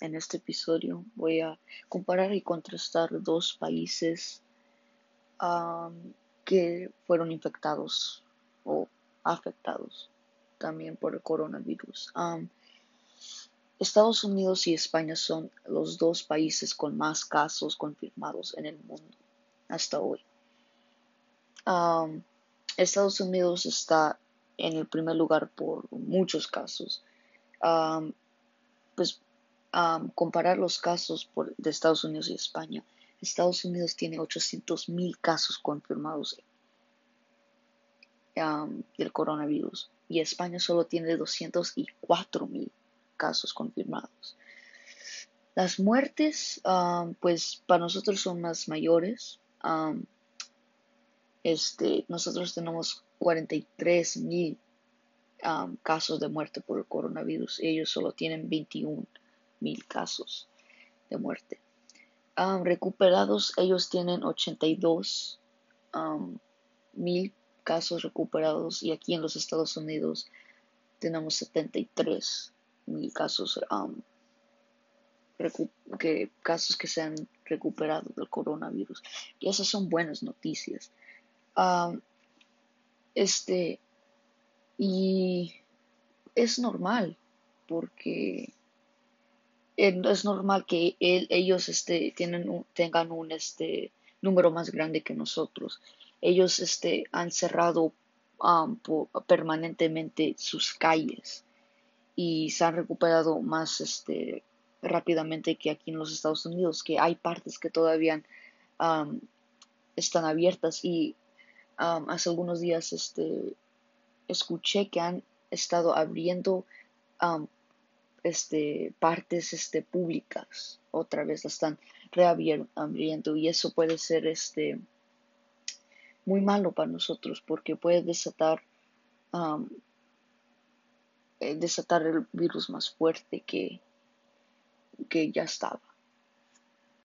en este episodio voy a comparar y contrastar dos países que fueron infectados o afectados también por el coronavirus. Estados Unidos y España son los dos países con más casos confirmados en el mundo hasta hoy. Estados Unidos está en el primer lugar por muchos casos. pues comparar los casos por, de Estados Unidos y España. Estados Unidos tiene 800 mil casos confirmados del coronavirus y España solo tiene 204 mil casos confirmados. Las muertes, pues para nosotros son más mayores. este, nosotros tenemos 43 mil casos de muerte por el coronavirus. Ellos solo tienen 21 mil casos de muerte. recuperados, ellos tienen 82 mil casos recuperados y aquí en los Estados Unidos tenemos 73 mil casos, que, casos que se han recuperado del coronavirus. Y esas son buenas noticias. este, y es normal porque es normal que ellos este, tengan un este, número más grande que nosotros. Ellos este, han cerrado permanentemente sus calles y se han recuperado más rápidamente que aquí en los Estados Unidos, que hay partes que todavía están abiertas y hace algunos días escuché que han estado abriendo este, partes este, públicas otra vez la están reabriendo y eso puede ser este, muy malo para nosotros porque puede desatar eh, desatar el virus más fuerte que, que ya estaba.